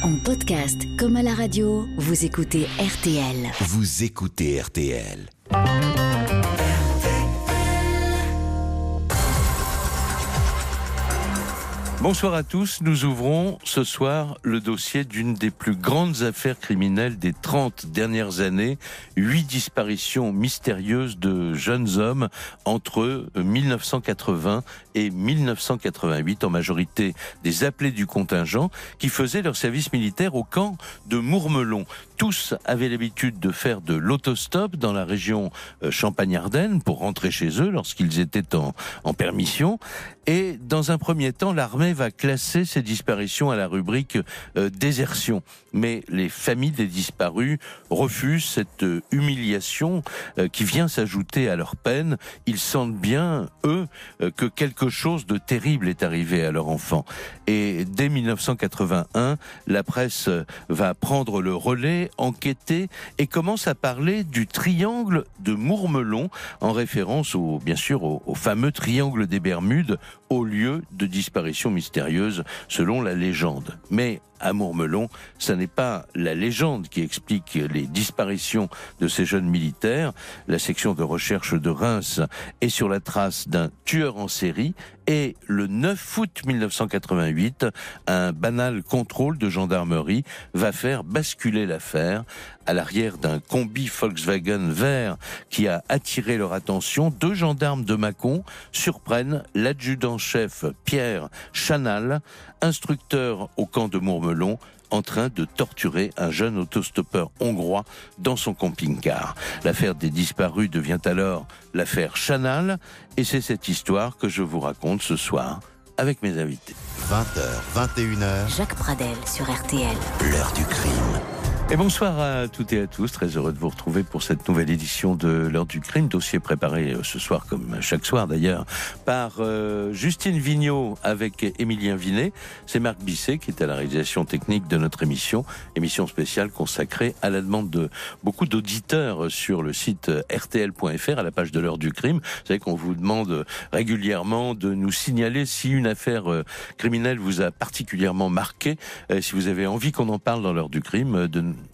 En podcast comme à la radio, vous écoutez RTL. Vous écoutez RTL. Bonsoir à tous. Nous ouvrons ce soir le dossier d'une des plus grandes affaires criminelles des 30 dernières années. Huit disparitions mystérieuses de jeunes hommes entre 1980 et 1988, en majorité des appelés du contingent, qui faisaient leur service militaire au camp de Mourmelon. Tous avaient l'habitude de faire de l'autostop dans la région euh, Champagne-Ardenne pour rentrer chez eux lorsqu'ils étaient en, permission. Et dans un premier temps, l'armée va classer ces disparitions à la rubrique euh, désertion. Mais les familles des disparus refusent cette euh, humiliation qui vient s'ajouter à leur peine. Ils sentent bien, eux, que quelque chose de terrible est arrivé à leur enfant. Et dès 1981, la presse va prendre le relais, enquêter et commence à parler du triangle de Mourmelon en référence au, bien sûr, au, au fameux triangle des Bermudes, au lieu de disparition mystérieuse selon la légende. Mais à Mourmelon, ce n'est pas la légende qui explique les disparitions de ces jeunes militaires. La section de recherche de Reims est sur la trace d'un tueur en série et le 9 août 1988, un banal contrôle de gendarmerie va faire basculer l'affaire à l'arrière d'un combi Volkswagen vert qui a attiré leur attention. Deux gendarmes de Mâcon surprennent l'adjudant-chef Pierre Chanal, instructeur au camp de Mourmelon, en train de torturer un jeune autostoppeur hongrois dans son camping-car. L'affaire des disparus devient alors l'affaire Chanal et c'est cette histoire que je vous raconte ce soir avec mes invités. 20h, 21h, Jacques Pradel sur RTL. l'heure du crime. Et bonsoir à toutes et à tous, très heureux de vous retrouver pour cette nouvelle édition de l'heure du crime, dossier préparé euh, ce soir comme chaque soir d'ailleurs par euh, Justine Vignot avec Émilien Vinet. C'est Marc Bisset qui est à la réalisation technique de notre émission, émission spéciale consacrée à la demande de beaucoup d'auditeurs sur le site rtl.fr à la page de l'heure du crime. Vous savez qu'on vous demande régulièrement de nous signaler si une affaire euh, criminelle vous a particulièrement marqué, euh, si vous avez envie qu'on en parle dans l'heure du crime, euh,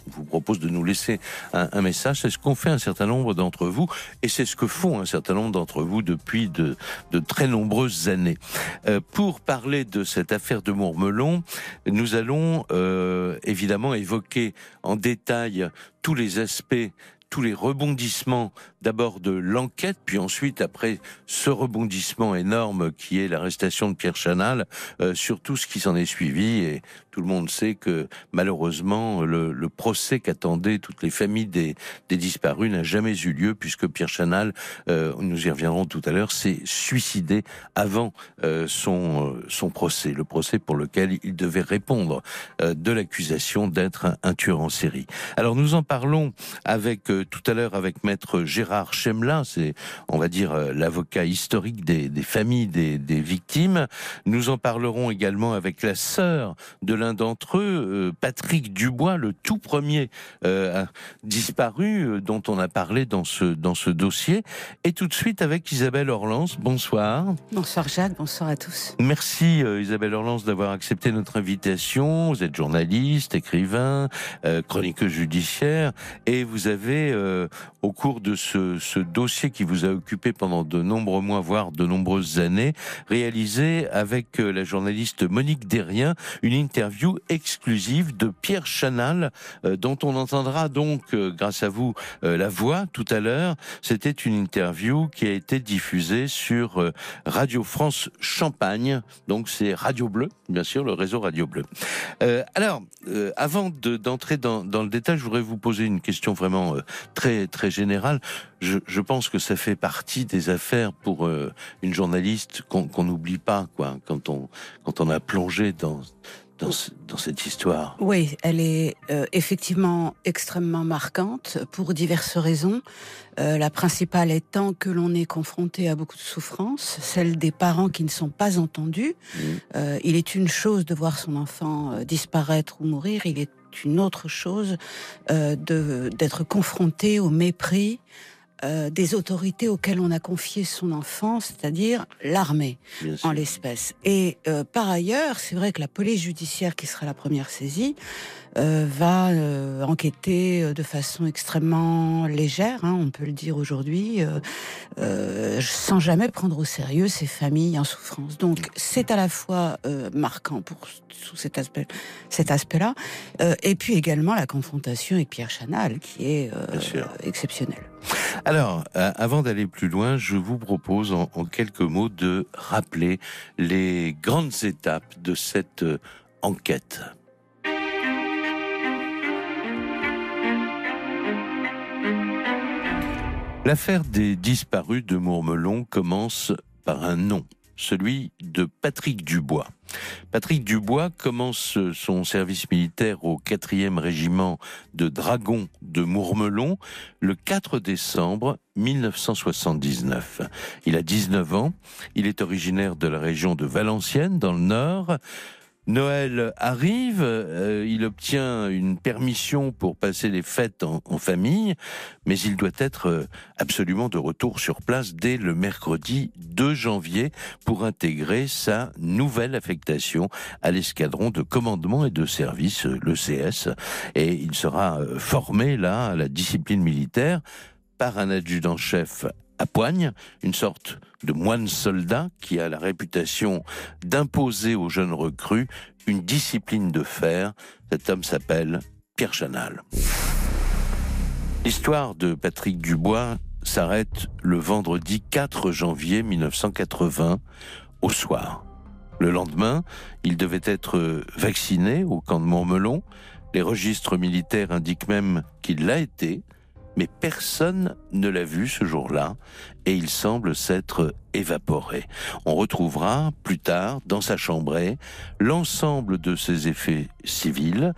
vous propose de nous laisser un, message. C'est ce qu'ont fait un certain nombre d'entre vous et c'est ce que font un certain nombre d'entre vous depuis de, de très nombreuses années. Euh, pour parler de cette affaire de Mourmelon, nous allons euh, évidemment évoquer en détail tous les aspects tous les rebondissements d'abord de l'enquête, puis ensuite après ce rebondissement énorme qui est l'arrestation de Pierre Chanal, euh, sur tout ce qui s'en est suivi. Et tout le monde sait que malheureusement le, procès qu'attendaient toutes les familles des, des disparus n'a jamais eu lieu puisque Pierre Chanal, euh, nous y reviendrons tout à l'heure, s'est suicidé avant euh, son, euh, son procès, le procès pour lequel il devait répondre de l'accusation d'être un, tueur en série. Alors nous en parlons avec tout à l'heure avec maître Gérard Chemelin, c'est on va dire l'avocat historique des, familles des, des victimes. Nous en parlerons également avec la sœur de l'un d'entre eux, euh, Patrick Dubois, le tout premier euh, disparu euh, dont on a parlé dans ce dans ce dossier. Et tout de suite avec Isabelle Orlans. Bonsoir. Bonsoir Jacques, bonsoir à tous. Merci euh, Isabelle Orlans d'avoir accepté notre invitation. Vous êtes journaliste, écrivain, euh, chroniqueuse judiciaire et vous avez, au cours de ce, ce dossier qui vous a occupé pendant de nombreux mois, voire de nombreuses années, réalisé avec la journaliste Monique Derrien une interview exclusive de Pierre Chanal, euh, dont on entendra donc, euh, grâce à vous, euh, la voix tout à l'heure. C'était une interview qui a été diffusée sur Radio France Champagne, donc c'est Radio Bleu, bien sûr, le réseau Radio Bleu. Alors, avant de- d'entrer dans, le détail, je voudrais vous poser une question vraiment très très générale. Je, pense que ça fait partie des affaires pour une journaliste qu'on n'oublie pas, quoi, quand on quand on a plongé dans dans, ce- dans cette histoire. Oui, elle est euh, effectivement extrêmement marquante pour diverses raisons. Euh, la principale étant que l'on est confronté à beaucoup de souffrances, celle des parents qui ne sont pas entendus. Mhm. Euh, il est une chose de voir son enfant euh, disparaître ou mourir, il est une autre chose euh, de d'être confronté au mépris, euh, des autorités auxquelles on a confié son enfant, c'est-à-dire l'armée en l'espèce. Et euh, par ailleurs, c'est vrai que la police judiciaire, qui sera la première saisie, euh, va euh, enquêter euh, de façon extrêmement légère, hein, on peut le dire aujourd'hui, sans jamais prendre au sérieux ces familles en souffrance. Donc c'est à la fois marquant pour sous cet aspect, cet aspect-là, et puis également la confrontation avec Pierre Chanal, qui est exceptionnel. Alors, avant d'aller plus loin, je vous propose en, en, quelques mots de rappeler les grandes étapes de cette enquête. L'affaire des disparus de Mourmelon commence par un nom, celui de Patrick Dubois. Patrick Dubois commence son service militaire au 4e régiment de dragons de Mourmelon le 4 décembre 1979. Il a 19 ans, il est originaire de la région de Valenciennes dans le nord. Noël arrive, euh, il obtient une permission pour passer les fêtes en, famille, mais il doit être euh, absolument de retour sur place dès le mercredi 2 janvier pour intégrer sa nouvelle affectation à l'escadron de commandement et de service, euh, l'ECS, et il sera formé là à la discipline militaire par un adjudant-chef à Poigne, une sorte de moine soldat qui a la réputation d'imposer aux jeunes recrues une discipline de fer. Cet homme s'appelle Pierre Chanal. L'histoire de Patrick Dubois s'arrête le vendredi 4 janvier 1980 au soir. Le lendemain, il devait être vacciné au camp de Montmelon. Les registres militaires indiquent même qu'il l'a été mais personne ne l'a vu ce jour-là et il semble s'être évaporé. On retrouvera plus tard dans sa chambrée l'ensemble de ses effets civils,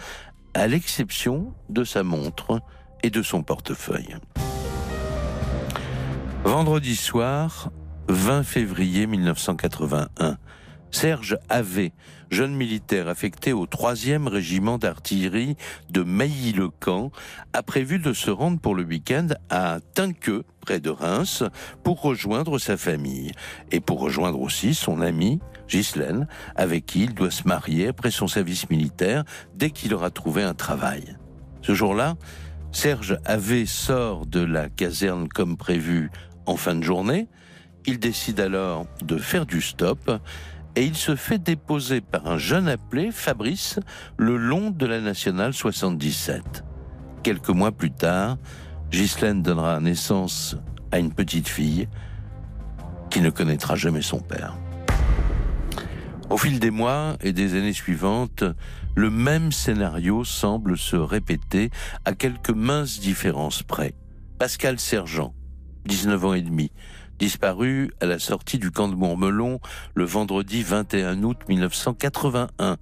à l'exception de sa montre et de son portefeuille. Vendredi soir, 20 février 1981, Serge Ave, jeune militaire affecté au 3e régiment d'artillerie de Mailly-le-Camp, a prévu de se rendre pour le week-end à Tinqueux, près de Reims, pour rejoindre sa famille et pour rejoindre aussi son ami Ghislaine, avec qui il doit se marier après son service militaire dès qu'il aura trouvé un travail. Ce jour-là, Serge Ave sort de la caserne comme prévu en fin de journée. Il décide alors de faire du stop et il se fait déposer par un jeune appelé, Fabrice, le long de la nationale 77. Quelques mois plus tard, Ghislaine donnera naissance à une petite fille qui ne connaîtra jamais son père. Au fil des mois et des années suivantes, le même scénario semble se répéter à quelques minces différences près. Pascal Sergent, 19 ans et demi, disparu à la sortie du camp de Mourmelon le vendredi 21 août 1981.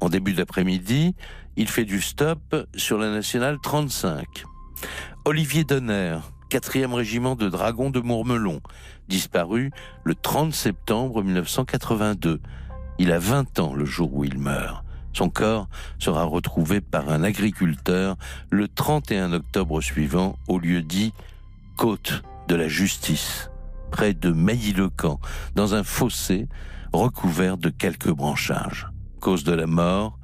En début d'après-midi, il fait du stop sur la nationale 35. Olivier Donner, 4e régiment de dragons de Mourmelon, disparu le 30 septembre 1982. Il a 20 ans le jour où il meurt. Son corps sera retrouvé par un agriculteur le 31 octobre suivant au lieu dit Côte de la Justice près de Mailly-le-Camp, dans un fossé recouvert de quelques branchages. Cause de la mort,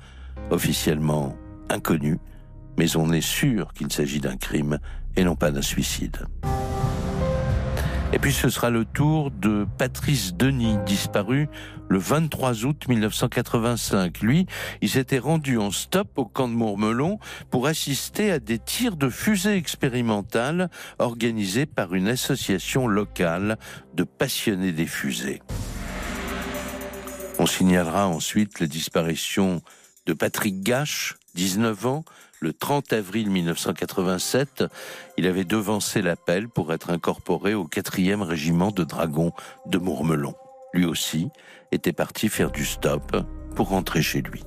officiellement inconnue, mais on est sûr qu'il s'agit d'un crime et non pas d'un suicide. Et puis ce sera le tour de Patrice Denis, disparu le 23 août 1985. Lui, il s'était rendu en stop au camp de Mourmelon pour assister à des tirs de fusées expérimentales organisés par une association locale de passionnés des fusées. On signalera ensuite la disparition de Patrick Gache, 19 ans, le 30 avril 1987, il avait devancé l'appel pour être incorporé au 4e régiment de dragons de Mourmelon. Lui aussi était parti faire du stop pour rentrer chez lui.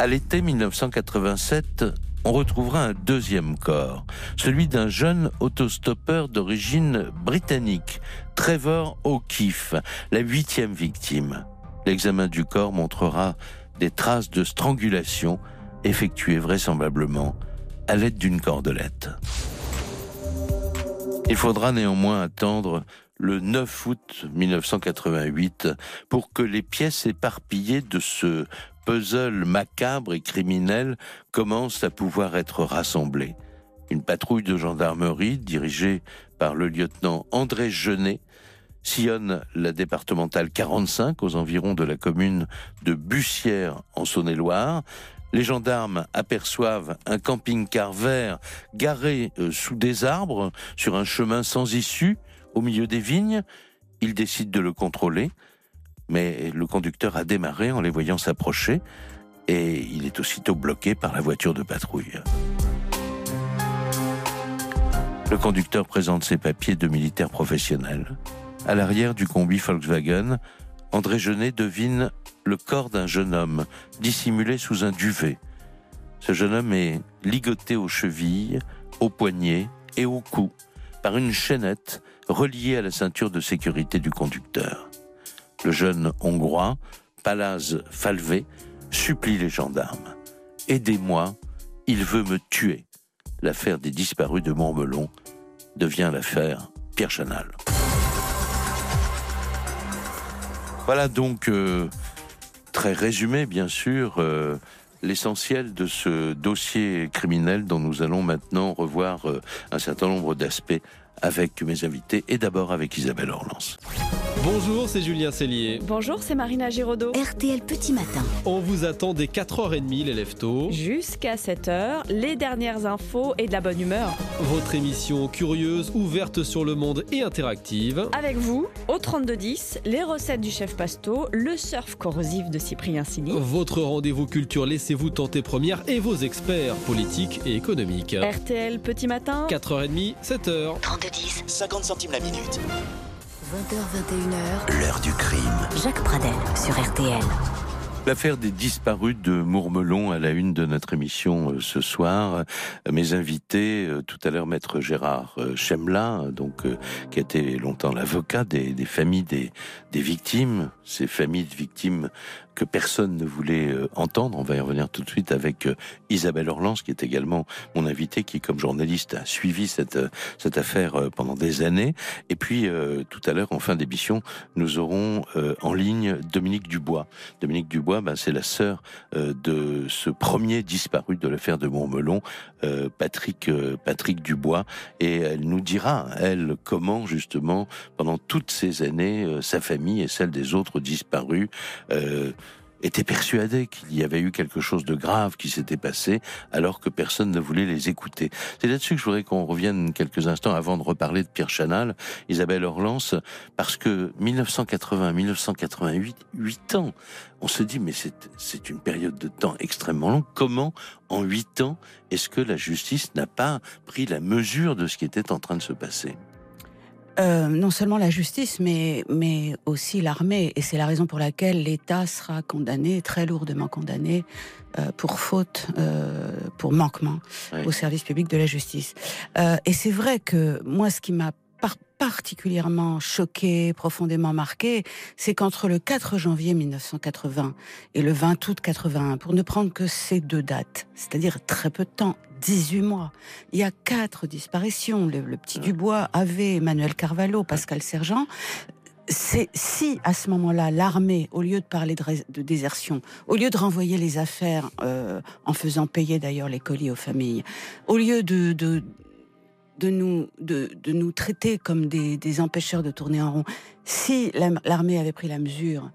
À l'été 1987, on retrouvera un deuxième corps, celui d'un jeune autostoppeur d'origine britannique, Trevor O'Keefe, la huitième victime. L'examen du corps montrera des traces de strangulation effectué vraisemblablement à l'aide d'une cordelette. Il faudra néanmoins attendre le 9 août 1988 pour que les pièces éparpillées de ce puzzle macabre et criminel commencent à pouvoir être rassemblées. Une patrouille de gendarmerie dirigée par le lieutenant André Genet sillonne la départementale 45 aux environs de la commune de Bussière en Saône-et-Loire. Les gendarmes aperçoivent un camping-car vert garé euh, sous des arbres sur un chemin sans issue au milieu des vignes. Ils décident de le contrôler, mais le conducteur a démarré en les voyant s'approcher et il est aussitôt bloqué par la voiture de patrouille. Le conducteur présente ses papiers de militaire professionnel. À l'arrière du combi Volkswagen, André Genet devine le corps d'un jeune homme dissimulé sous un duvet. Ce jeune homme est ligoté aux chevilles, aux poignets et au cou par une chaînette reliée à la ceinture de sécurité du conducteur. Le jeune Hongrois, Palaz Falvé, supplie les gendarmes. Aidez-moi, il veut me tuer. L'affaire des disparus de Montmelon devient l'affaire Pierre Chanal. Voilà donc euh, très résumé, bien sûr, euh, l'essentiel de ce dossier criminel dont nous allons maintenant revoir euh, un certain nombre d'aspects avec mes invités et d'abord avec Isabelle Orlance. Bonjour, c'est Julien Cellier. Bonjour, c'est Marina Giraudot. RTL Petit Matin. On vous attend dès 4h30 les leftos. Jusqu'à 7h, les dernières infos et de la bonne humeur. Votre émission curieuse, ouverte sur le monde et interactive. Avec vous, au 3210, les recettes du chef Pasto, le surf corrosif de Cyprien Sini. Votre rendez-vous culture Laissez-vous tenter première et vos experts politiques et économiques. RTL Petit Matin. 4h30, 7h. 3210. 50 centimes la minute. 20h21h. L'heure du crime. Jacques Pradel sur RTL. L'affaire des disparus de Mourmelon à la une de notre émission euh, ce soir. Mes invités, euh, tout à l'heure, maître Gérard euh, Chemla, donc qui a été longtemps l'avocat des, des familles des, des victimes, ces familles de victimes que personne ne voulait euh, entendre. On va y revenir tout de suite avec euh, Isabelle Orlance, qui est également mon invitée, qui, comme journaliste, a suivi cette, euh, cette affaire pendant des années. Et puis, tout à l'heure, en fin d'émission, nous aurons en ligne Dominique Dubois. Dominique Dubois, ben, c'est la sœur de ce premier disparu de l'affaire de Montmelon, Patrick, Patrick Dubois. Et elle nous dira, elle, comment, justement, pendant toutes ces années, sa famille et celle des autres disparus euh, étaient persuadés qu'il y avait eu quelque chose de grave qui s'était passé alors que personne ne voulait les écouter. C'est là-dessus que je voudrais qu'on revienne quelques instants avant de reparler de Pierre Chanal, Isabelle Orlance, parce que 1980, 1988, 8 ans, on se dit mais c'est une période de temps extrêmement longue. Comment en 8 ans est-ce que la justice n'a pas pris la mesure de ce qui était en train de se passer? Euh, non seulement la justice, mais, mais aussi l'armée. Et c'est la raison pour laquelle l'État sera condamné, très lourdement condamné, euh, pour faute, euh, pour manquement Oui. au service public de la justice. Et c'est vrai que moi, ce qui m'a par- particulièrement choqué, profondément marqué, c'est qu'entre le 4 janvier 1980 et le 20 août 81, pour ne prendre que ces deux dates, c'est-à-dire très peu de temps, 18 mois, il y a quatre disparitions. Le, le petit Dubois avait Emmanuel Carvalho, Pascal Sergent. C'est si à ce moment-là l'armée, au lieu de parler de, désertion, au lieu de renvoyer les affaires euh, en faisant payer d'ailleurs les colis aux familles, au lieu de, de de nous de, de nous traiter comme des, des empêcheurs de tourner en rond, si la- l'armée avait pris la mesure,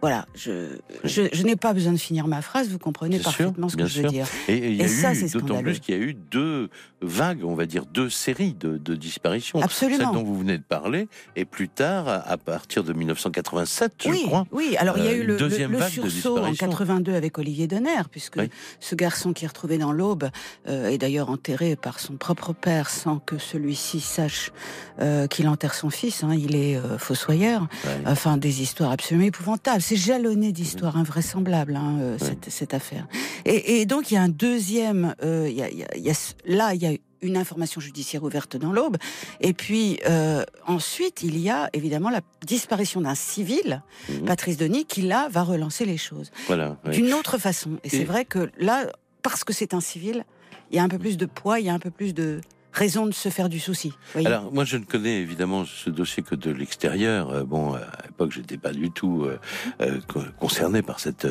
voilà, je je, je n'ai pas besoin de finir ma phrase, vous comprenez sûr, parfaitement ce que je veux sûr. dire. Et, et il y a Et ça, eu, c'est d'autant plus qu'il y a eu deux vagues, on va dire deux séries de, de disparitions. Absolument. Celle dont vous venez de parler, et plus tard, à- partir de 1987, je oui, crois. oui. Alors il y a euh, eu le, deuxième le vague de sursaut en disparitions. 82 avec Olivier Donner, puisque Oui. ce garçon qui est retrouvé dans l'Aube euh, est d'ailleurs enterré par son propre père sans que celui-ci sache euh, qu'il enterre son fils. hein. il est euh, fossoyeur. Enfin, des histoires absolument épouvantables. C'est jalonné d'histoires Mhm. invraisemblables, hein, cette, cette affaire. Et, et donc, il y a un deuxième... il y a, il y a- il y a ce- là, il y a une information judiciaire ouverte dans l'Aube. Et puis, euh, ensuite, il y a évidemment la disparition d'un civil, Mhm. Patrice Denis, qui là va relancer les choses Voilà. ouais. d'une autre façon. Et, Et- c'est vrai que là, parce que c'est un civil, il y a un peu plus de poids, il y a un peu plus de, raison de se faire du souci. voyez. Alors, moi, je ne connais évidemment ce dossier que de l'extérieur. Euh, Bon, à l'époque, j'étais pas du tout euh, euh, co- concerné par cette.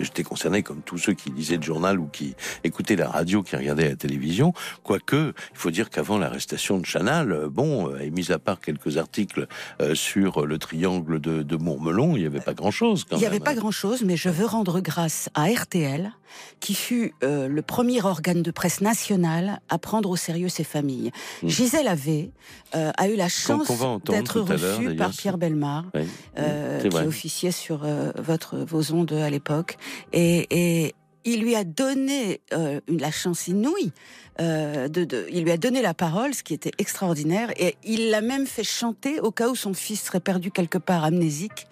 J'étais concerné comme tous ceux qui lisaient le journal ou qui écoutaient la radio, qui regardaient la télévision. Quoique, il faut dire qu'avant l'arrestation de Chanal, bon, et mis à part quelques articles sur le triangle de, de Mourmelon, il n'y avait pas grand-chose. quand Il n'y avait pas hein. grand-chose, mais je veux rendre grâce à RTL, qui fut le premier organe de presse national à prendre au sérieux ces familles. Mm. Gisèle Havé euh, a eu la chance d'être reçue par Pierre Belmar. Euh, qui officiait sur euh, votre vos ondes à l'époque et, et il lui a donné euh, la chance inouïe. euh, de, de- il lui a donné la parole, ce qui était extraordinaire, et il l'a même fait chanter au cas où son fils serait perdu quelque part amnésique.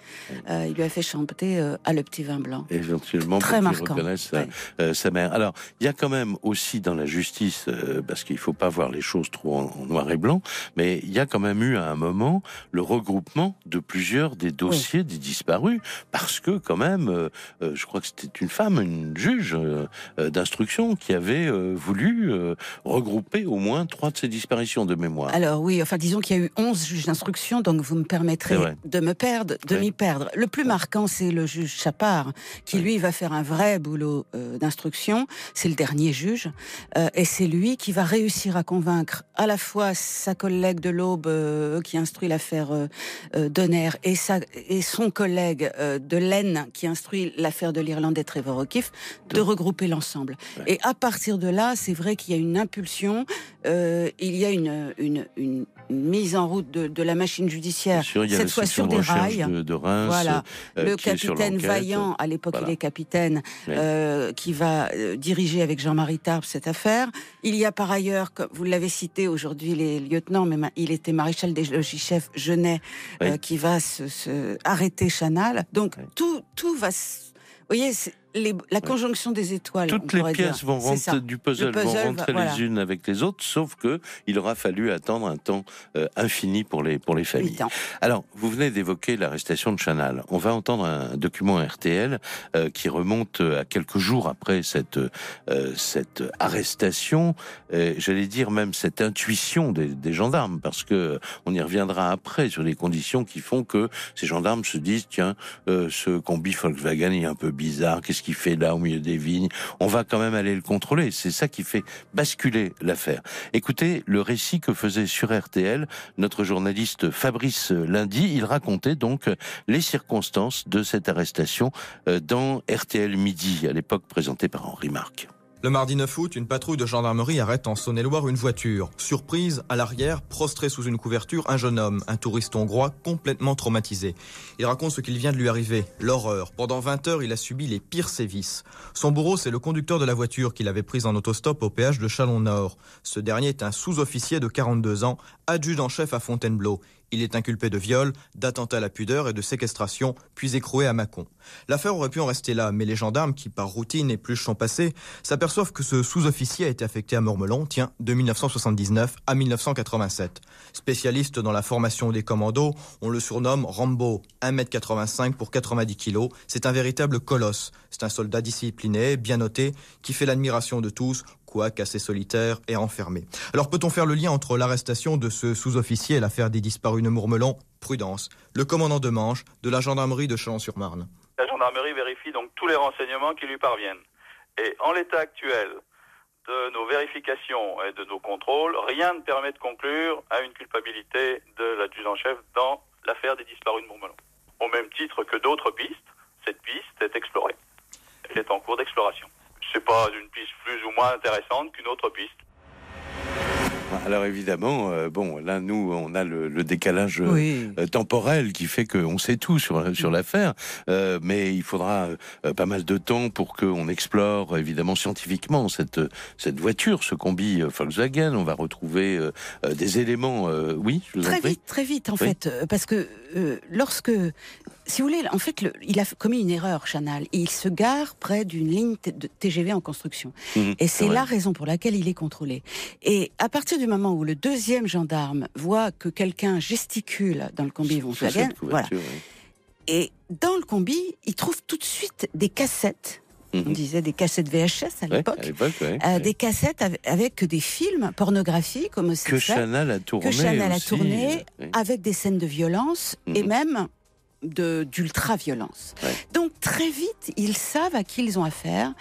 Euh, il lui a fait chanter à le petit vin blanc. éventuellement Très pour qu'il reconnaisse sa, Ouais. sa mère. Alors, il y a quand même aussi dans la justice, parce qu'il faut pas voir les choses trop en, en noir et blanc, mais il y a quand même eu à un moment le regroupement de plusieurs des dossiers des disparus, parce que quand même, je crois que c'était une femme, une juge euh, d'instruction qui avait euh, voulu euh, regrouper au moins trois de ces disparitions de mémoire. Alors oui, enfin disons qu'il y a eu 11 juges d'instruction, donc vous me permettrez de me perdre, de m'y perdre. Le plus marquant, c'est le juge Chapard, qui lui va faire un vrai boulot euh, d'instruction. C'est le dernier juge, euh, et c'est lui qui va réussir à convaincre à la fois sa collègue de l'Aube euh, qui instruit l'affaire Donner et, sa, et son collègue de l'Aisne qui instruit l'affaire de l'Irlandais Trevor O'Keefe de regrouper l'ensemble. Ouais. Et à partir de là, c'est vrai qu'il y a une impulsion, euh, il y a une, une, une, mise en route de, de la machine judiciaire, sûr, il y a cette fois sur de des rails. de, de Reims, Voilà. euh, le capitaine. Vaillant, à l'époque Voilà. il est capitaine, euh, qui va euh, diriger avec Jean-Marie Tarbes cette affaire. Il y a par ailleurs, comme vous l'avez cité aujourd'hui, les lieutenants, mais ma- il était maréchal des logis-chefs Genet, euh, Oui. qui va se, se arrêter Chanal. Donc tout, tout va. Vous voyez, les- la conjonction des étoiles. Toutes les pièces dire. vont rentrer du puzzle, Le puzzle vont va- rentrer voilà. les unes avec les autres, sauf que il aura fallu attendre un temps euh, infini pour les pour les familles. Alors, vous venez d'évoquer l'arrestation de Chanal. On va entendre un document RTL euh, qui remonte à quelques jours après cette euh, cette arrestation. euh, J'allais dire même cette intuition des, des gendarmes, parce que on y reviendra après sur les conditions qui font que ces gendarmes se disent tiens, euh, ce combi Volkswagen est un peu bizarre. Qu'est-ce qu'il fait là au milieu des vignes On va quand même aller le contrôler. C'est ça qui fait basculer l'affaire. Écoutez le récit que faisait sur RTL notre journaliste Fabrice Lundi. Il racontait donc les circonstances de cette arrestation euh, dans RTL Midi, à l'époque présenté par Henri Marc. Le mardi 9 août, une patrouille de gendarmerie arrête en Saône-et-Loire une voiture. Surprise, à l'arrière, prostré sous une couverture, un jeune homme, un touriste hongrois complètement traumatisé. Il raconte ce qu'il vient de lui arriver, l'horreur. Pendant 20 heures, il a subi les pires sévices. Son bourreau, c'est le conducteur de la voiture qu'il avait prise en autostop au péage de Chalon-Nord. Ce dernier est un sous-officier de 42 ans, adjudant-chef à Fontainebleau. Il est inculpé de viol, d'attentat à la pudeur et de séquestration, puis écroué à Mâcon. L'affaire aurait pu en rester là, mais les gendarmes, qui par routine épluchent son passé, s'aperçoivent que ce sous-officier a été affecté à Mormelon, tiens, de 1979 à 1987. Spécialiste dans la formation des commandos, on le surnomme Rambo, 1m85 pour 90 kg. C'est un véritable colosse. C'est un soldat discipliné, bien noté, qui fait l'admiration de tous, quoique assez solitaire et enfermé. Alors peut-on faire le lien entre l'arrestation de ce sous-officier et l'affaire des disparus de Mourmelon? Prudence. Le commandant de Manche de la gendarmerie de Chalon-sur-Marne. La gendarmerie vérifie donc tous les renseignements qui lui parviennent. Et en l'état actuel de nos vérifications et de nos contrôles, rien ne permet de conclure à une culpabilité de l'adjudant-chef dans l'affaire des disparus de Mourmelon. Au même titre que d'autres pistes, cette piste est explorée. Elle est en cours d'exploration. C'est pas une piste plus ou moins intéressante qu'une autre piste. Alors évidemment, euh, bon, là nous, on a le, le décalage euh, Oui. euh, temporel qui fait qu'on sait tout sur sur l'affaire, euh, mais il faudra euh, pas mal de temps pour qu'on explore évidemment scientifiquement cette cette voiture, ce combi Volkswagen. On va retrouver des éléments. euh, oui, je vous en Très prie. vite, très vite, en Oui. fait, parce que euh, lorsque, si vous voulez, en fait, le- il a commis une erreur, Chanal. Il se gare près d'une ligne de TGV en construction, Mhm, et c'est la raison pour laquelle il est contrôlé. Et à partir du moment où le deuxième gendarme voit que quelqu'un gesticule dans le combi Sous Volkswagen, cette voilà, oui. et dans le combi, il trouve tout de suite des cassettes on Mhm. disait des cassettes VHS à Ouais, l'époque, à l'époque, ouais. euh, Ouais. des cassettes av- avec des films pornographiques que homosexuels Chanel a tourné. que Chanel a tourné avec des scènes de violence et Mhm. même d'ultra-violence. Ouais. Donc très vite, ils savent à qui ils ont affaire.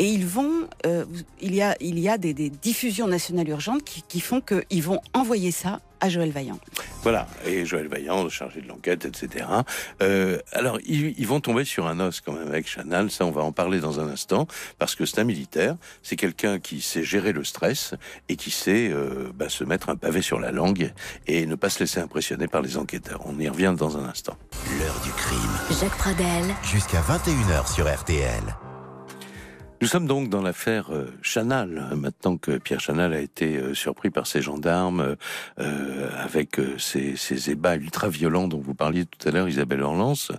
Et ils vont, euh, il y a, il y a des, des diffusions nationales urgentes qui, qui font qu'ils vont envoyer ça à Joël Vaillant. Voilà, et Joël Vaillant, chargé de l'enquête, etc. Euh, alors, ils, ils vont tomber sur un os quand même avec Chanel, ça on va en parler dans un instant, parce que c'est un militaire, c'est quelqu'un qui sait gérer le stress et qui sait euh, bah, se mettre un pavé sur la langue et ne pas se laisser impressionner par les enquêteurs. On y revient dans un instant. L'heure du crime. Jacques Pradel, Jusqu'à 21h sur RTL. Nous sommes donc dans l'affaire euh, Chanal, hein, maintenant que Pierre Chanal a été euh, surpris par ses gendarmes euh, avec euh, ces, ces ébats ultra-violents dont vous parliez tout à l'heure, Isabelle Orlance,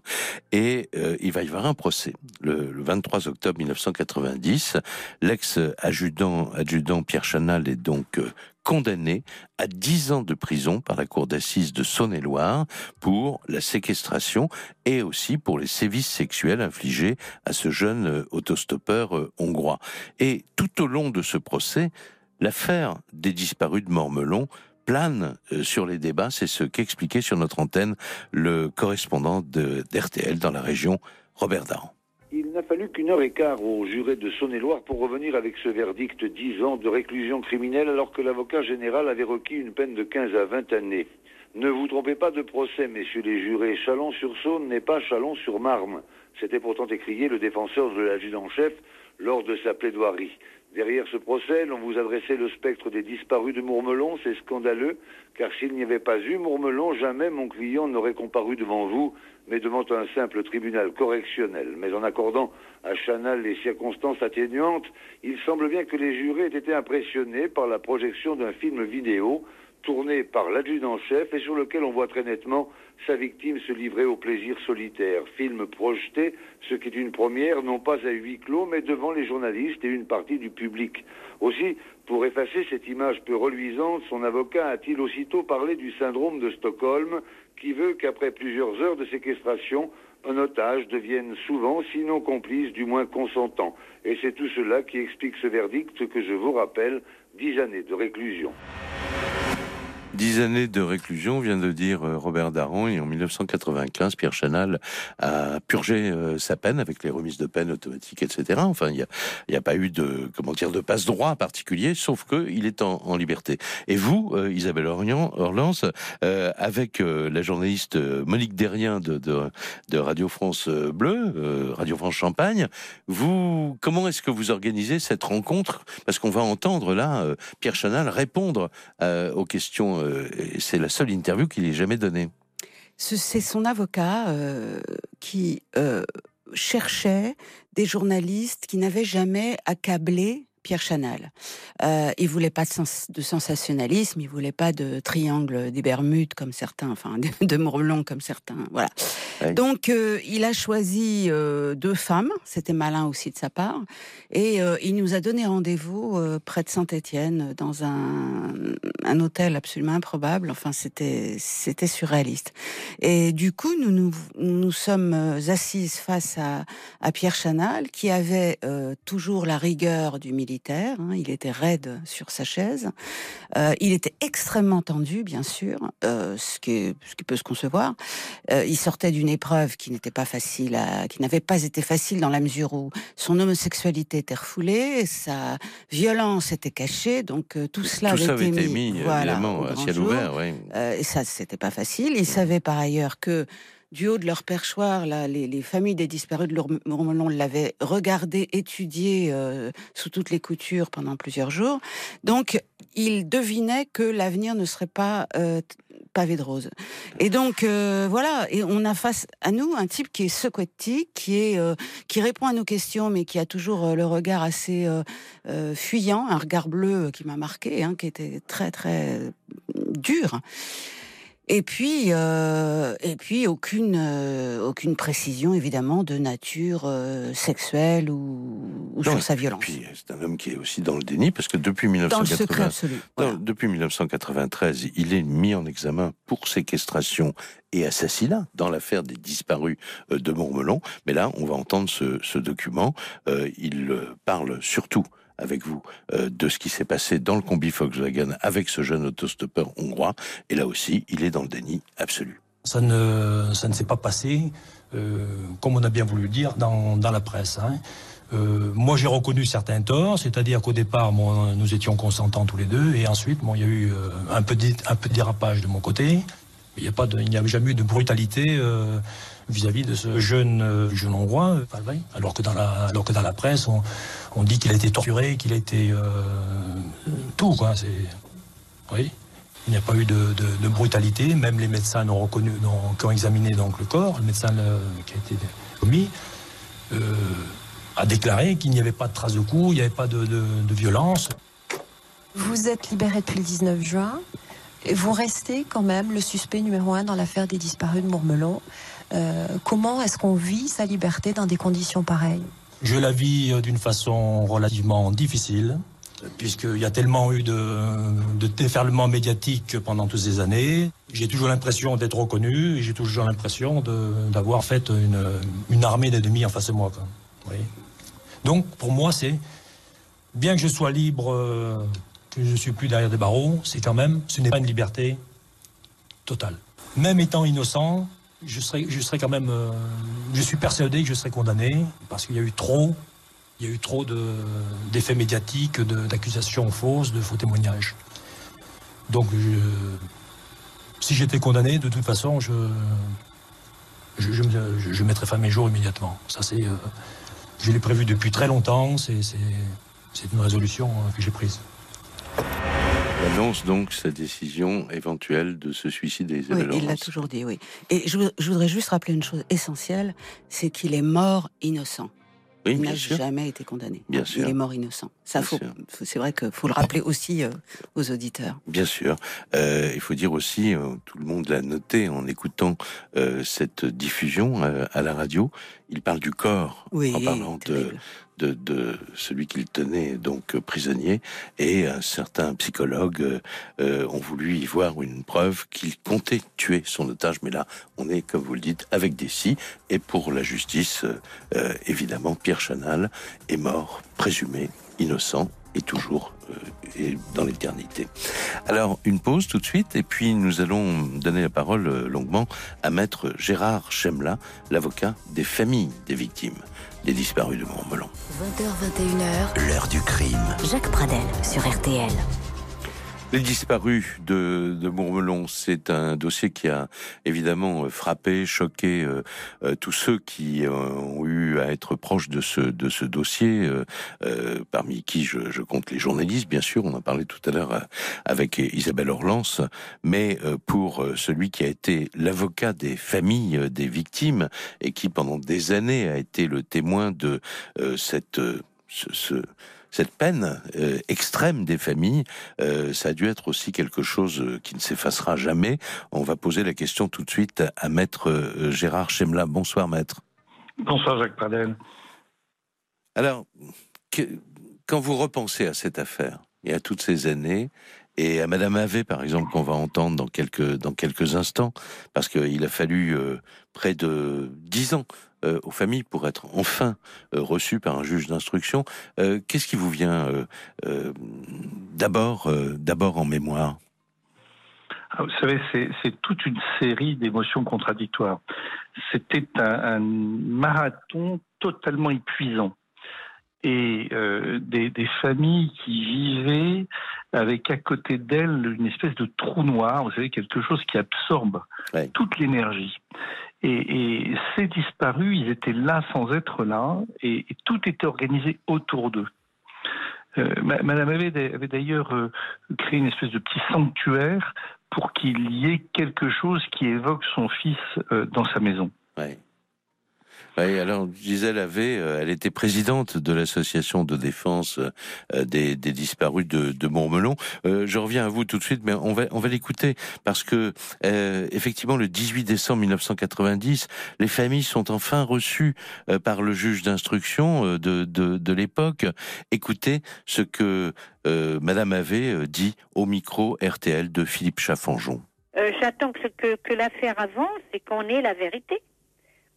et euh, il va y avoir un procès. Le, le 23 octobre 1990, l'ex-adjudant adjudant Pierre Chanal est donc condamné à 10 ans de prison par la cour d'assises de Saône-et-Loire pour la séquestration et aussi pour les sévices sexuels infligés à ce jeune euh, autostoppeur euh, hongrois. Et tout au long de ce procès, l'affaire des disparus de Mormelon plane euh, sur les débats. C'est ce qu'expliquait sur notre antenne le correspondant d'RTL dans la région, Robert Daran. Il n'a fallu qu'une heure et quart aux jurés de Saône-et-Loire pour revenir avec ce verdict 10 ans de réclusion criminelle alors que l'avocat général avait requis une peine de 15 à 20 années. Ne vous trompez pas de procès, messieurs les jurés. Chalon-sur-Saône n'est pas Chalon-sur-Marne. C'était pourtant écrié le défenseur de l'adjudant-chef lors de sa plaidoirie. Derrière ce procès, l'on vous adressait le spectre des disparus de Mourmelon, c'est scandaleux, car s'il n'y avait pas eu Mourmelon, jamais mon client n'aurait comparu devant vous, mais devant un simple tribunal correctionnel. Mais en accordant à Chanal les circonstances atténuantes, il semble bien que les jurés aient été impressionnés par la projection d'un film vidéo tourné par l'adjudant-chef et sur lequel on voit très nettement sa victime se livrer au plaisir solitaire. Film projeté, ce qui est une première, non pas à huis clos, mais devant les journalistes et une partie du public. Aussi, pour effacer cette image peu reluisante, son avocat a-t-il aussitôt parlé du syndrome de Stockholm, qui veut qu'après plusieurs heures de séquestration, un otage devienne souvent, sinon complice, du moins consentant. Et c'est tout cela qui explique ce verdict que je vous rappelle, dix années de réclusion. Dix années de réclusion, vient de dire euh, Robert Daron, et en 1995, Pierre Chanal a purgé euh, sa peine avec les remises de peine automatiques, etc. Enfin, il n'y a, pas eu de, comment dire, de passe-droit particulier, sauf que il est en, liberté. Et vous, euh, Isabelle Orient, avec la journaliste Monique Derrien de, Radio France Bleu, Radio France Champagne, vous, comment est-ce que vous organisez cette rencontre? Parce qu'on va entendre là Pierre Chanal répondre aux questions. Euh, c'est la seule interview qu'il ait jamais donnée. Ce- C'est son avocat euh, qui euh, cherchait des journalistes qui n'avaient jamais accablé Pierre Chanal. Euh, il voulait pas de, sens- de sensationnalisme, il voulait pas de triangle des Bermudes comme certains, enfin de, Morlon comme certains. Voilà. Donc euh, il a choisi euh, deux femmes, c'était malin aussi de sa part, et euh, il nous a donné rendez-vous près de Saint-Étienne dans un, un hôtel absolument improbable. Enfin c'était c'était surréaliste. Et du coup nous nous, nous sommes assises face à, à Pierre Chanal qui avait toujours la rigueur du militaire. hein, il était raide sur sa chaise. Euh, il était extrêmement tendu, bien sûr, euh, ce, qui est- ce qui peut se concevoir. Euh, il sortait d'une épreuve qui n'était pas facile, à, qui n'avait pas été facile dans la mesure où son homosexualité était refoulée, sa violence était cachée, donc tout cela Tout avait ça avait été mis, évidemment, à ciel jour. ouvert. Et ça, c'était pas facile. Ils savaient par ailleurs que du haut de leur perchoir, là, les, les familles des disparus de Lourm- Mourmelon l'avaient regardé, étudié euh, sous toutes les coutures pendant plusieurs jours. Donc, ils devinaient que l'avenir ne serait pas euh, pavé de roses. Et donc, euh, voilà. Et on a face à nous un type qui est Socquetti, qui est qui répond à nos questions, mais qui a toujours le regard assez fuyant, un regard bleu qui m'a marqué, hein, qui était très très dur. Et puis, euh, et puis aucune, euh, aucune précision évidemment de nature euh, sexuelle ou, ou Non, sur sa et violence. puis, c'est un homme qui est aussi dans le déni, parce que depuis Dans le secret 1980, absolu. Non, depuis 1993, il est mis en examen pour séquestration et assassinat dans l'affaire des disparus euh, de Montmelon. Mais là, on va entendre ce, ce document. Euh, il euh, parle surtout avec vous euh, de ce qui s'est passé dans le combi Volkswagen avec ce jeune autostoppeur hongrois. Et là aussi, il est dans le déni absolu. Ça ne, ça ne s'est pas passé, euh, comme on a bien voulu le dire, dans, dans la presse. hein. Euh, moi, j'ai reconnu certains torts, c'est-à-dire qu'au départ, nous étions consentants tous les deux, et ensuite, bon, il y a eu un, peu de, peu de dérapage de mon côté. Il n'y a a jamais eu de brutalité vis-à-vis de ce jeune, euh, jeune hongrois, euh, alors que dans la, alors que dans la presse, on, on dit qu'il a été torturé, qu'il a été euh, tout, quoi. C'est, oui. Il n'y a pas eu de, de- brutalité. Même les médecins n'ont reconnu, n'ont- qui ont examiné donc le corps, le médecin qui a été commis, a déclaré qu'il n'y avait pas de traces de coups, il n'y avait pas de, de- de violence. Vous êtes libéré depuis le 19 juin. Et vous restez quand même le suspect numéro un dans l'affaire des disparus de Mourmelon. Euh, comment est-ce qu'on vit sa liberté dans des conditions pareilles Je la vis euh, d'une façon relativement difficile, puisqu'il y a tellement eu de, de déferlement médiatique pendant toutes ces années. J'ai toujours l'impression d'être reconnu, et j'ai toujours l'impression d'avoir fait une, armée d'ennemis en face de moi. Donc, pour moi, c'est bien que je sois libre, euh, que je ne suis plus derrière des barreaux, c'est quand même, ce n'est pas une liberté totale. Même étant innocent, je serais, je serais quand même, euh, je suis persuadé que je serais condamné parce qu'il y a eu trop, il y a eu trop de, d'effets médiatiques, d'accusations fausses, de faux témoignages. Donc, si j'étais condamné, de toute façon, je, je, je, me- je- je mettrais fin à mes jours immédiatement. Ça, c'est, euh, je l'ai prévu depuis très longtemps. C'est une résolution euh, que j'ai prise. Il annonce donc sa décision éventuelle de se suicider. Oui, il l'a toujours dit, oui. Et je, vou- je voudrais juste rappeler une chose essentielle, c'est qu'il est mort innocent. Oui, il n'a jamais été condamné. Bien il sûr. est mort innocent. Ça, c'est vrai qu'il faut le rappeler aussi euh, aux auditeurs. Bien sûr. Euh, il faut dire aussi, euh, tout le monde l'a noté en écoutant cette diffusion à la radio, il parle du corps Oui, en parlant de. De, celui qu'il tenait donc prisonnier et un certain psychologue euh, euh, ont voulu y voir une preuve qu'il comptait tuer son otage. Mais là, on est, comme vous le dites, avec des si. Et pour la justice, euh, évidemment, Pierre Chanal est mort, présumé innocent et toujours et dans l'éternité. Alors, une pause tout de suite, et puis nous allons donner la parole longuement à maître Gérard Chemla, l'avocat des familles des victimes des disparus de Montmelon. 20h21h, L'heure du crime. Jacques Pradel sur RTL. Les disparus de, de c'est un dossier qui a évidemment euh, frappé, choqué euh, euh, tous ceux qui ont eu à être proches de ce dossier, parmi qui je, compte les journalistes, bien sûr. On en parlait tout à l'heure avec Isabelle Orlance, mais pour celui qui a été l'avocat des familles des victimes et qui pendant des années a été le témoin de cette ce- ce cette peine euh, extrême des familles, euh, ça a dû être aussi quelque chose euh, qui ne s'effacera jamais. On va poser la question tout de suite à maître Gérard Chemla. Bonsoir maître. Bonsoir Jacques Pradel. Alors, que- quand vous repensez à cette affaire et à toutes ces années, et à Madame Havé, par exemple, qu'on va entendre dans quelques, dans quelques instants, parce qu'il a fallu euh, près de dix ans euh, aux familles pour être enfin euh, reçues par un juge d'instruction, euh, qu'est-ce qui vous vient d'abord, d'abord en mémoire? Ah, Vous savez, c'est toute une série d'émotions contradictoires. C'était un, un marathon totalement épuisant. Et des, des familles qui vivaient avec à côté d'elles une espèce de trou noir, vous savez, quelque chose qui absorbe Ouais. toute l'énergie. Et, et ces disparus, ils étaient là sans être là, et, tout était organisé autour d'eux. Euh, ma- Madame avait, d'a- avait d'ailleurs euh, créé une espèce de petit sanctuaire pour qu'il y ait quelque chose qui évoque son fils euh, dans sa maison. Oui, alors Gisèle avait, euh, elle était présidente de l'association de défense euh, des, disparus de, Montmelon. Euh, je reviens à vous tout de suite, mais on va on va l'écouter parce que effectivement le 18 décembre 1990, les familles sont enfin reçues par le juge d'instruction de, de, l'époque. Écoutez ce que Madame avait dit au micro RTL de Philippe Chaffanjon. J'attends que, que l'affaire avance et qu'on ait la vérité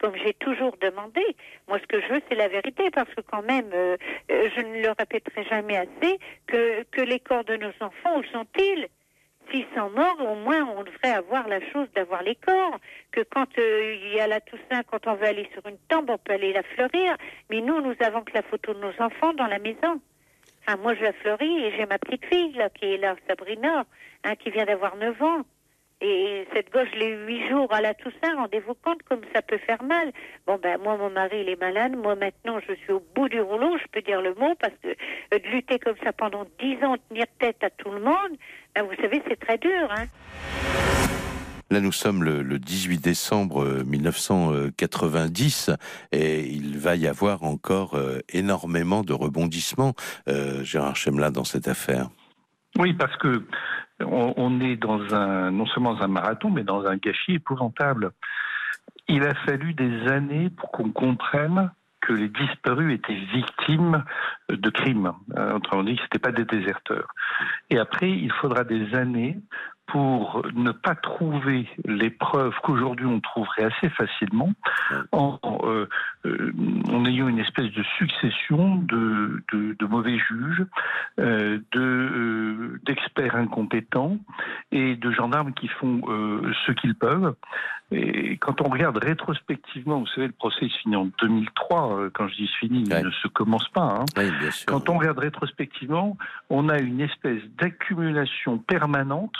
comme j'ai toujours demandé. Moi, ce que je veux, c'est la vérité, parce que quand même, euh, euh, je ne le répéterai jamais assez, que, que les corps de nos enfants, où sont-ils? S'ils sont morts, au moins, on devrait avoir la chose d'avoir les corps. Que quand euh, il y a la Toussaint, quand on veut aller sur une tombe, on peut aller la fleurir. Mais nous, nous avons que la photo de nos enfants dans la maison. Moi, je la fleuris et j'ai ma petite fille, qui est là, Sabrina, hein, qui vient d'avoir 9 ans. Et cette gauche, les huit jours à la Toussaint, rendez-vous compte comme ça peut faire mal. Bon, ben, moi, mon mari, il est malade. Moi, maintenant, je suis au bout du rouleau, je peux dire le mot, parce que euh, de lutter comme ça pendant dix ans, tenir tête à tout le monde, ben, vous savez, c'est très dur, hein. Là, nous sommes le, 18 décembre 1990 euh, et il va y avoir encore euh, énormément de rebondissements, Gérard Chemla, dans cette affaire. Oui, parce que on, est dans un, non seulement dans un marathon, mais dans un gâchis épouvantable. Il a fallu des années pour qu'on comprenne que les disparus étaient victimes de crimes. Euh, autrement dit, ce n'étaient pas des déserteurs. Et après, il faudra des années pour ne pas trouver les preuves qu'aujourd'hui on trouverait assez facilement en, euh, euh, en, ayant une espèce de succession de, de, mauvais juges, euh, de d'experts incompétents et de gendarmes qui font ce qu'ils peuvent. Et quand on regarde rétrospectivement, vous savez, le procès se finit en 2003. Quand je dis se finit, il ne se commence pas. Hein. Quand on regarde rétrospectivement, on a une espèce d'accumulation permanente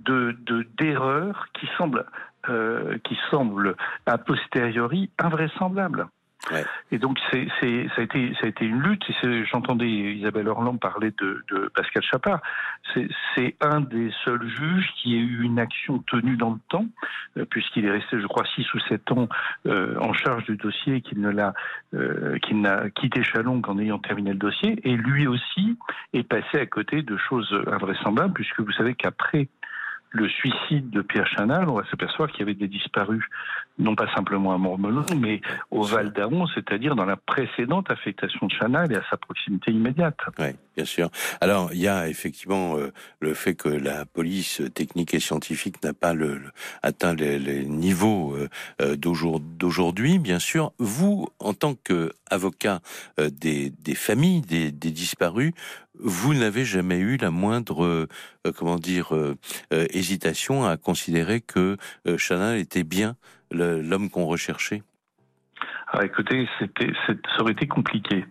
de d'erreurs qui semblent euh, qui semblent a posteriori invraisemblables. Et donc c'est, ça, a été, une lutte. J'entendais Isabelle Orland parler de, Pascal Chapard. C'est, un des seuls juges qui ait eu une action tenue dans le temps, euh, puisqu'il est resté, je crois, six ou sept ans euh, en charge du dossier, qu'il ne l'a, qu'il n'a quitté Chalon qu'en ayant terminé le dossier. Et lui aussi est passé à côté de choses invraisemblables, puisque vous savez qu'après le suicide de Pierre Chanal, on va s'apercevoir qu'il y avait des disparus, non pas simplement à Mormelon, mais au Val d'Aron, c'est-à-dire dans la précédente affectation de Chanal et à sa proximité immédiate. Oui, bien sûr. Alors, il y a effectivement euh, le fait que la police technique et scientifique n'a pas le, atteint les, niveaux euh, euh, d'aujourd'hui, bien sûr. Vous, en tant qu'avocat des, des familles des, des disparus, vous n'avez jamais eu la moindre, euh, comment dire, euh, euh, hésitation à considérer que Chanel était bien l'homme qu'on recherchait? Ah, écoutez, c'était, ça aurait été compliqué.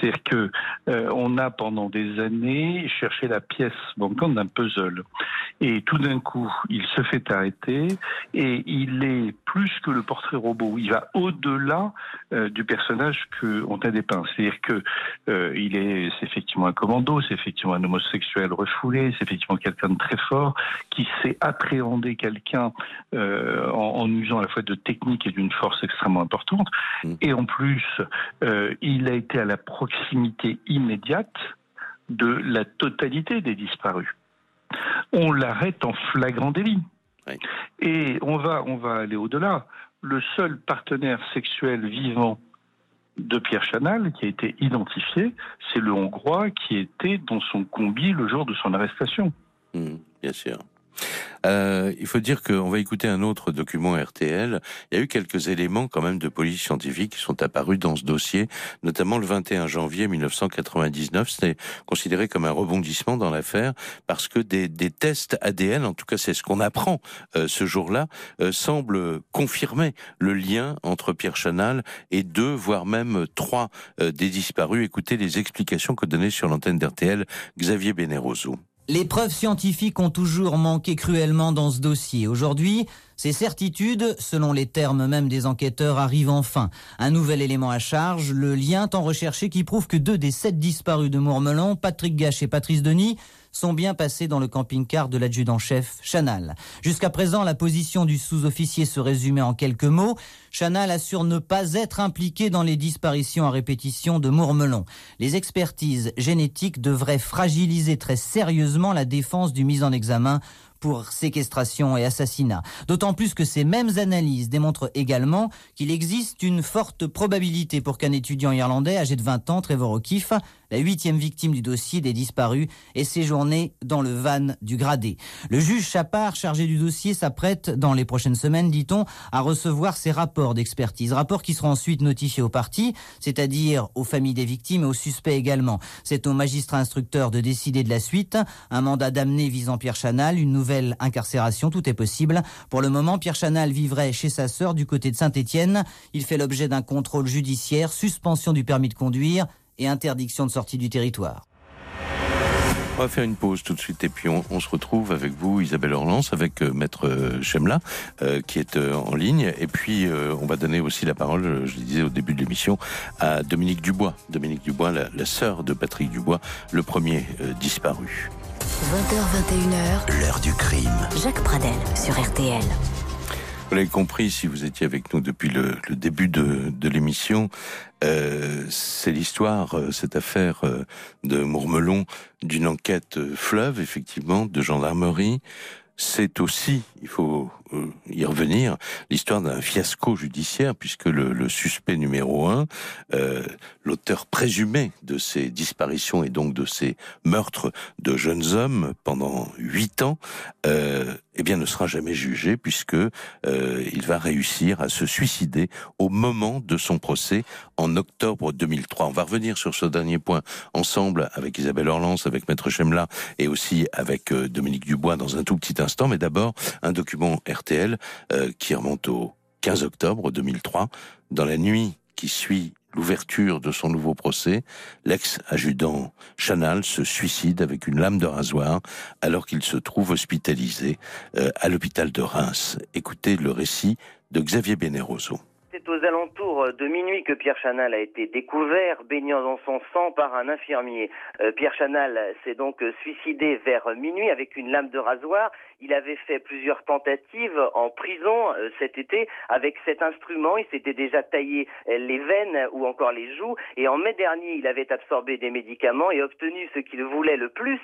C'est-à-dire que euh, on a pendant des années cherché la pièce manquante d'un puzzle, et tout d'un coup, il se fait arrêter, et il est plus que le portrait robot. Il va au-delà euh, du personnage que on a dépeint. C'est-à-dire que euh, il est, c'est effectivement un commando, c'est effectivement un homosexuel refoulé, c'est effectivement quelqu'un de très fort qui sait appréhender quelqu'un en, en usant à la fois de technique et d'une force extrêmement importante. Mm. Et en plus, il a été à la proximité immédiate de la totalité des disparus. On l'arrête en flagrant délit. Et on va, on va aller au-delà. Le seul partenaire sexuel vivant de Pierre Chanal qui a été identifié, c'est le Hongrois qui était dans son combi le jour de son arrestation. Mm, bien sûr. Euh, il faut dire qu'on va écouter un autre document RTL. Il y a eu quelques éléments quand même de police scientifique qui sont apparus dans ce dossier, notamment le 21 janvier 1999. C'était considéré comme un rebondissement dans l'affaire parce que des, des, tests ADN, en tout cas c'est ce qu'on apprend euh, ce jour-là, euh, semblent confirmer le lien entre Pierre Chanal et deux, voire même trois euh, des disparus. Écoutez les explications que donnait sur l'antenne d'RTL Xavier Beneroso. Les preuves scientifiques ont toujours manqué cruellement dans ce dossier. Aujourd'hui, Ces certitudes, selon les termes même des enquêteurs, arrivent enfin. Un nouvel élément à charge, le lien tant recherché qui prouve que deux des sept disparus de Mourmelon, Patrick Gache et Patrice Denis, sont bien passés dans le camping-car de l'adjudant-chef Chanal. Jusqu'à présent, la position du sous-officier se résumait en quelques mots. Chanal assure ne pas être impliqué dans les disparitions à répétition de Mourmelon. Les expertises génétiques devraient fragiliser très sérieusement la défense du mise en examen pour séquestration et assassinat. D'autant plus que ces mêmes analyses démontrent également qu'il existe une forte probabilité pour qu'un étudiant irlandais âgé de 20 ans, Trevor O'Keefe, la huitième victime du dossier des disparus, ait séjourné dans le van du gradé. Le juge Chapard, chargé du dossier, s'apprête dans les prochaines semaines, dit-on, à recevoir ses rapports d'expertise. Rapports qui seront ensuite notifiés aux parties, c'est-à-dire aux familles des victimes et aux suspects également. C'est au magistrat instructeur de décider de la suite. Un mandat d'amener visant Pierre Chanal, une nouvelle incarcération, tout est possible. Pour le moment, Pierre Chanal vivrait chez sa sœur du côté de Saint-Étienne. Il fait l'objet d'un contrôle judiciaire, suspension du permis de conduire et interdiction de sortie du territoire. On va faire une pause tout de suite et puis on, se retrouve avec vous, Isabelle Orlance, avec euh, Maître euh, Chemla, euh, qui est en ligne. Et puis on va donner aussi la parole, je le disais au début de l'émission, à Dominique Dubois. Dominique Dubois, la, la sœur de Patrick Dubois, le premier disparu. 20h21h, l'heure du crime. Jacques Pradel sur RTL. Vous l'avez compris, si vous étiez avec nous depuis le, début de, l'émission, euh, c'est l'histoire, euh, cette affaire euh, de Mourmelon, d'une enquête fleuve, effectivement, de gendarmerie. C'est aussi, il faut euh, y revenir, l'histoire d'un fiasco judiciaire, puisque le, suspect numéro un, euh, l'auteur présumé de ces disparitions et donc de ces meurtres de jeunes hommes pendant huit ans, euh, eh bien, ne sera jamais jugé, puisque il va réussir à se suicider au moment de son procès en octobre 2003. On va revenir sur ce dernier point ensemble avec Isabelle Orlance, avec Maître Chemla et aussi avec Dominique Dubois dans un tout petit instant. Mais d'abord, un document Euh, qui remonte au 15 octobre 2003. Dans la nuit qui suit l'ouverture de son nouveau procès, l'ex-adjudant Chanal se suicide avec une lame de rasoir alors qu'il se trouve hospitalisé euh, à l'hôpital de Reims. Écoutez le récit de Xavier Beneroso. C'est aux alentours de minuit que Pierre Chanal a été découvert baignant dans son sang par un infirmier. Euh, Pierre Chanal s'est donc suicidé vers minuit avec une lame de rasoir. Il avait fait plusieurs tentatives en prison euh, cet été avec cet instrument. Il s'était déjà taillé euh, les veines ou encore les joues. Et en mai dernier, il avait absorbé des médicaments et obtenu ce qu'il voulait le plus,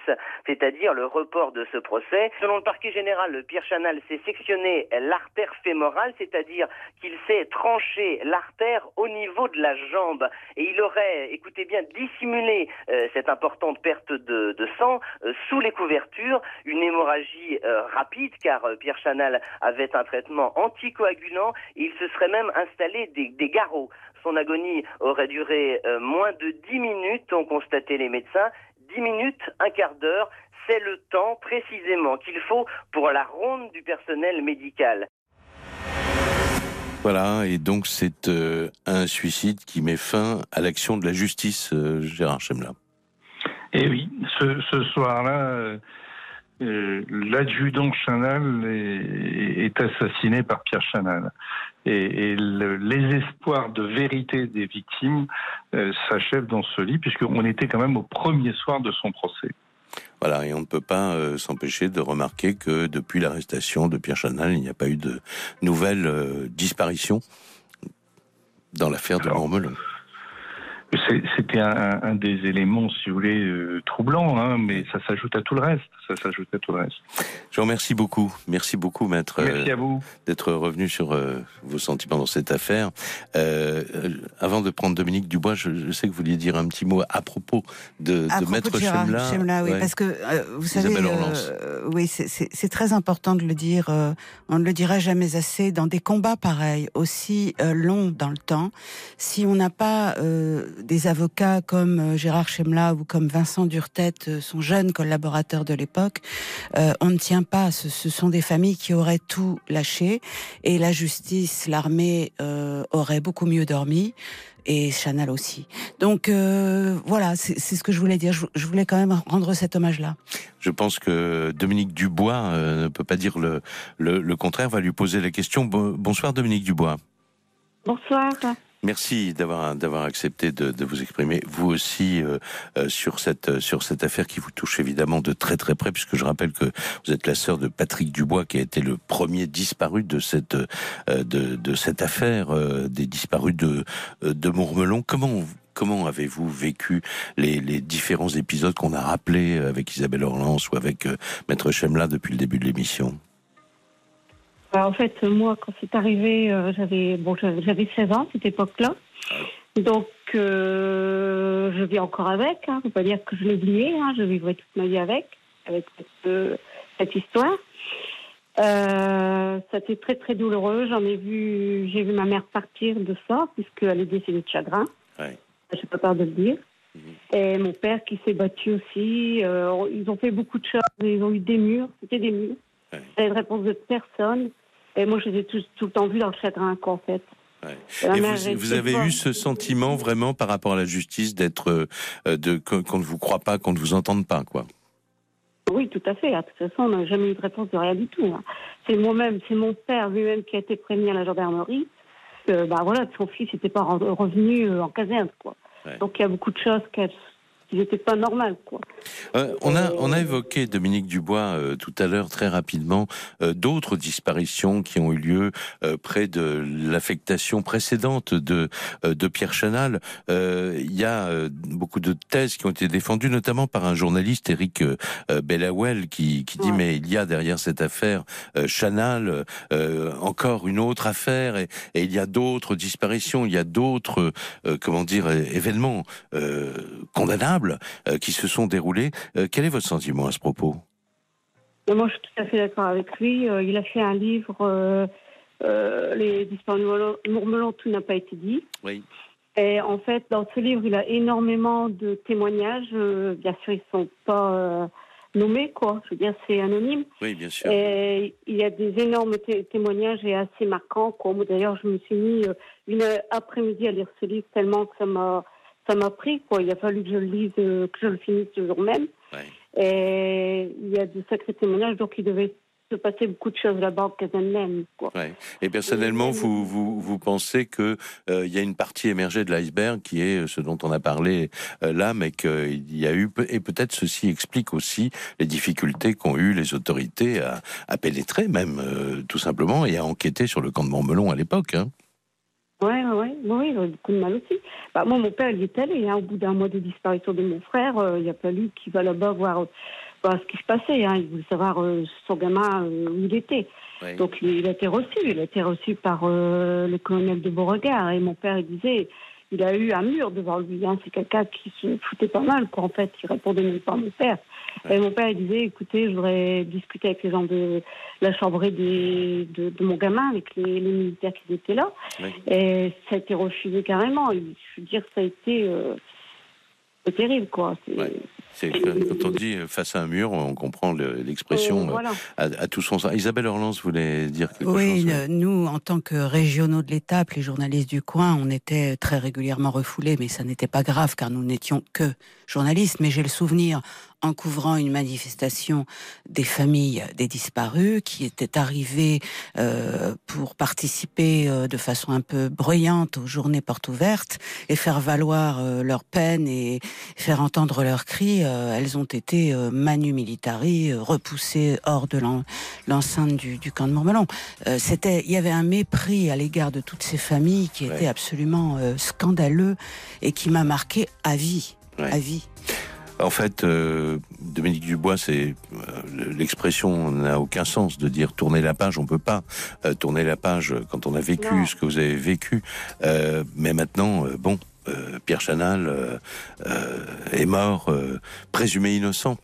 c'est-à-dire le report de ce procès. Selon le parquet général, Pierre Chanal s'est sectionné l'artère fémorale, c'est-à-dire qu'il s'est tranché l'artère au niveau de la jambe. Et il aurait, écoutez bien, dissimulé euh, cette importante perte de, sang sous les couvertures, une hémorragie rapide car euh, Pierre Chanal avait un traitement anticoagulant et il se serait même installé des, garrots. Son agonie aurait duré euh, moins de 10 minutes, ont constaté les médecins. 10 minutes, un quart d'heure, c'est le temps précisément qu'il faut pour la ronde du personnel médical. Voilà, et donc c'est euh, un suicide qui met fin à l'action de la justice, Gérard Chemla. Eh oui, ce soir-là, euh, l'adjudant Chanal est, assassiné par Pierre Chanal. Et, les espoirs de vérité des victimes euh, s'achèvent dans ce lit, puisqu'on était quand même au premier soir de son procès. Voilà, et on ne peut pas euh, s'empêcher de remarquer que depuis l'arrestation de Pierre Chanal, il n'y a pas eu de nouvelles disparitions dans l'affaire de Montmelon. C'était un, des éléments, si vous voulez, euh, troublants, hein, mais ça s'ajoute à tout le reste. Ça s'ajoute à tout le reste. Je vous remercie beaucoup. Merci beaucoup, maître. Merci à vous. D'être revenu sur euh, vos sentiments dans cette affaire. Euh, avant de prendre Dominique Dubois, je, sais que vous vouliez dire un petit mot à propos de, à de maître Chemla. oui, parce que vous savez, oui, c'est très important de le dire. on ne le dira jamais assez dans des combats pareils, aussi longs dans le temps. Si on n'a pas des avocats comme Gérard Chemla ou comme Vincent Durtête, son jeune collaborateur de l'époque, on ne tient pas. Ce, ce, sont des familles qui auraient tout lâché et la justice, l'armée auraient beaucoup mieux dormi et Chanel aussi. Donc euh, voilà, c'est ce que je voulais dire. Je, voulais quand même rendre cet hommage-là. Je pense que Dominique Dubois euh, ne peut pas dire le, le, le, contraire, va lui poser la question. Bonsoir Dominique Dubois. Bonsoir. Merci d'avoir d'avoir accepté de, de, vous exprimer, vous aussi euh, euh, sur cette sur cette affaire qui vous touche évidemment de très très près, puisque je rappelle que vous êtes la sœur de Patrick Dubois, qui a été le premier disparu de cette euh, de, de cette affaire des disparus de de Mourmelon. Comment Comment avez-vous vécu les, les, différents épisodes qu'on a rappelés avec Isabelle Orlans ou avec Maître Chemla depuis le début de l'émission? Bah, en fait, moi, quand c'est arrivé, euh, j'avais bon, j'avais 16 ans à cette époque-là. Donc, euh, je vis encore avec. Hein. ne faut pas dire que je l'ai oublié. Hein. Je vivrai toute ma vie avec, avec cette, euh, cette histoire. Euh, ça très très douloureux. J'en ai vu, j'ai vu ma mère partir de ça puisqu'elle est décédée de chagrin. Ouais. J'ai pas peur de le dire. Mhm. Et mon père qui s'est battu aussi. ils ont fait beaucoup de choses. Ils ont eu des murs. C'était des murs. Ouais. J'avais une réponse de personne. Et moi, je les ai tout, tout le temps vus dans le chagrin, quoi, en fait. Ouais. Et vous, vous avez eu ce sentiment vraiment par rapport à la justice d'être euh, de qu'on ne vous croit pas, qu'on ne vous entende pas, quoi? Oui, tout à fait. De toute façon, on n'a jamais eu de réponse de rien du tout. Hein. C'est moi-même, c'est mon père lui-même qui a été prévenu à la gendarmerie. Que, bah voilà, son fils n'était pas revenu euh, en caserne, quoi. Ouais. Donc il y a beaucoup de choses n'était pas normal, quoi. Euh, on a on a évoqué Dominique Dubois euh, tout à l'heure très rapidement euh, d'autres disparitions qui ont eu lieu euh, près de l'affectation précédente de de Pierre Chanal. Il y a beaucoup de thèses qui ont été défendues, notamment par un journaliste Eric Bellawell qui qui dit mais il y a derrière cette affaire Chanal encore une autre affaire et, et il y a d'autres disparitions, il y a d'autres comment dire événements condamnables euh, qui se sont déroulés. Euh, quel est votre sentiment à ce propos? Moi, je suis tout à fait d'accord avec lui. Euh, il a fait un livre, Les disparus Mourmelon, tout n'a pas été dit. Oui. Et en fait, dans ce livre, il a énormément de témoignages. bien sûr, ils ne sont pas nommés, quoi. Je veux dire, c'est anonyme. Oui, bien sûr. Et il y a des énormes témoignages et assez marquants. D'ailleurs, je me suis mis une après-midi à lire ce livre tellement que ça m'a ça m'a pris, quoi. Il a fallu que je le lise, euh, que je le finisse le jour même. Et il y a de sacrés témoignages, donc il devait se passer beaucoup de choses là-bas en même. Quoi. Et personnellement, vous, vous, vous pensez qu'il euh, il y a une partie émergée de l'iceberg qui est ce dont on a parlé euh, là, mais qu'il y a eu, et peut-être ceci explique aussi les difficultés qu'ont eu les autorités à, à pénétrer même, tout simplement, et à enquêter sur le camp de Montmelon à l'époque. Hein. Oui, oui, oui, a beaucoup de mal aussi. Bah, moi, mon père, il est allé. Hein, au bout d'un mois de disparition de mon frère, euh, il a fallu qu'il va là-bas voir, voir, ce qui se passait. Hein. Il voulait savoir euh, son gamin euh, où il était. Donc, il, a été reçu. Il a été reçu par le colonel de Beauregard. Et mon père, il disait il a eu un mur devant lui. Hein. C'est quelqu'un qui se foutait pas mal, quoi, en fait. Il répondait même pas à mon père. Et mon père, il disait, écoutez, je voudrais discuter avec les gens de la chambre de, de, mon gamin, avec les, militaires qui étaient là. Et ça a été refusé carrément. Je veux dire, ça a été... Euh, terrible, quoi. C'est quand on dit face à un mur, on comprend l'expression euh, à, tout son sens. Isabelle Orlans voulait dire quelque chose. Oui, nous, en tant que régionaux de l'étape, les journalistes du coin, on était très régulièrement refoulés, mais ça n'était pas grave car nous n'étions que journalistes. Mais j'ai le souvenir en couvrant une manifestation des familles des disparus qui étaient arrivées euh, pour participer euh, de façon un peu bruyante aux journées portes ouvertes et faire valoir euh, leur peine et faire entendre leurs cris. Euh, elles ont été manu militari, repoussées hors de l'enceinte du, du, camp de Montmelon. C'était, il y avait un mépris à l'égard de toutes ces familles qui était absolument scandaleux et qui m'a marqué à vie, à vie. En fait, euh, Dominique Dubois, c'est euh, l'expression n'a aucun sens de dire tourner la page. On peut pas euh, tourner la page quand on a vécu ce que vous avez vécu. mais maintenant, bon, Pierre Chanal est mort, présumé innocent.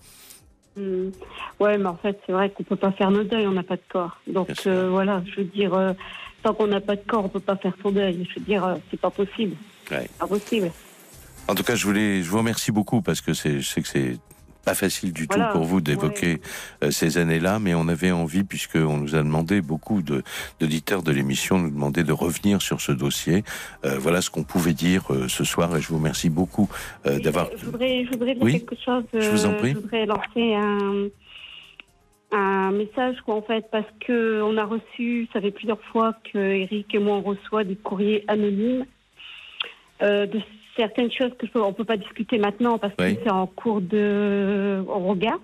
Hmm. Ouais, mais en fait, c'est vrai qu'on peut pas faire nos deuils, on n'a pas de corps. Donc voilà, je veux dire, tant qu'on n'a pas de corps, on peut pas faire son deuil. Je veux dire, c'est pas possible. Ouais. Pas possible. En tout cas, je voulais, je vous remercie beaucoup parce que c'est, je sais que c'est pas facile du tout pour vous d'évoquer euh, ces années-là, mais on avait envie, puisqu'on nous a demandé, beaucoup de, d'auditeurs de l'émission nous demandaient de revenir sur ce dossier. Euh, voilà ce qu'on pouvait dire euh, ce soir et je vous remercie beaucoup d'avoir... Je voudrais, je voudrais dire quelque chose. Je vous en prie. Je voudrais lancer un, un message, quoi, en fait, parce que on a reçu, ça fait plusieurs fois que Eric et moi on reçoit des courriers anonymes de certaines choses que on peut pas discuter maintenant parce que c'est en cours de regard.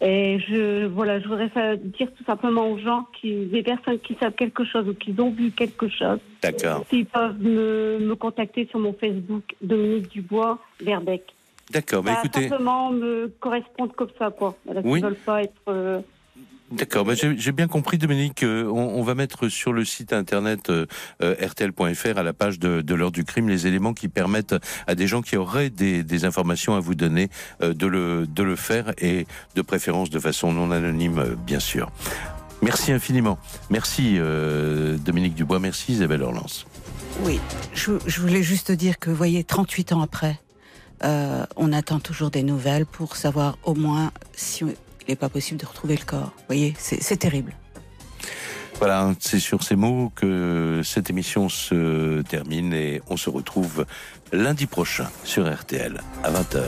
et je voilà, je voudrais dire tout simplement aux gens qui, des personnes qui savent quelque chose ou qui ont vu quelque chose. D'accord. S'ils peuvent me, me, contacter sur mon Facebook Dominique Dubois Verbec. D'accord, bah écoutez. Simplement me correspondre comme ça, quoi. Voilà, oui. veulent pas être. Euh, D'accord, bah, j'ai bien compris Dominique. on, on, va mettre sur le site internet euh, euh rtl.fr à la page de, l'heure du crime les éléments qui permettent à des gens qui auraient des, informations à vous donner euh, de, le, de le faire et de préférence de façon non anonyme, euh, bien sûr. Merci infiniment. Merci Dominique Dubois, merci Isabelle Orlance. Oui, je, je, voulais juste dire que, vous voyez, 38 ans après, on attend toujours des nouvelles pour savoir au moins si il n'est pas possible de retrouver le corps. Vous voyez, c'est terrible. Voilà, c'est sur ces mots que cette émission se termine et on se retrouve lundi prochain sur RTL à 20h.